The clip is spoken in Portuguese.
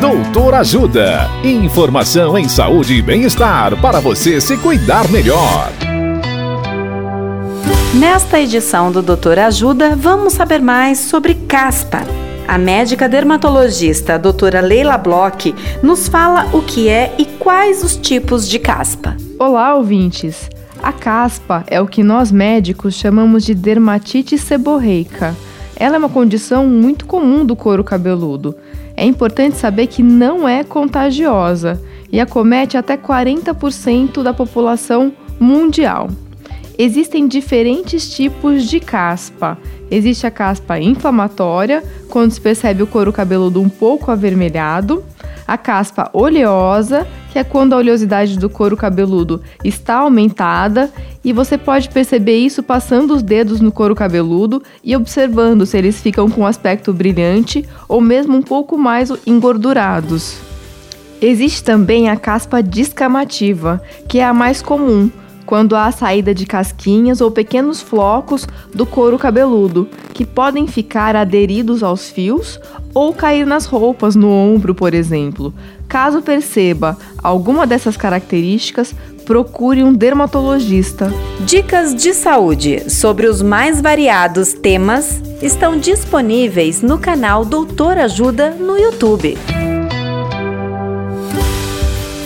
Doutor Ajuda. Informação em saúde e bem-estar para você se cuidar melhor. Nesta edição do Doutor Ajuda, vamos saber mais sobre caspa. A médica dermatologista a doutora Leila Bloch nos fala o que é e quais os tipos de caspa. Olá, ouvintes! A caspa é o que nós médicos chamamos de dermatite seborreica. Ela é uma condição muito comum do couro cabeludo. É importante saber que não é contagiosa e acomete até 40% da população mundial. Existem diferentes tipos de caspa. Existe a caspa inflamatória, quando se percebe o couro cabeludo um pouco avermelhado, a caspa oleosa, que é quando a oleosidade do couro cabeludo está aumentada e você pode perceber isso passando os dedos no couro cabeludo e observando se eles ficam com aspecto brilhante ou mesmo um pouco mais engordurados. Existe também a caspa descamativa, que é a mais comum, quando há saída de casquinhas ou pequenos flocos do couro cabeludo, que podem ficar aderidos aos fios ou cair nas roupas, no ombro, por exemplo. Caso perceba alguma dessas características, procure um dermatologista. Dicas de saúde sobre os mais variados temas estão disponíveis no canal Doutor Ajuda no YouTube.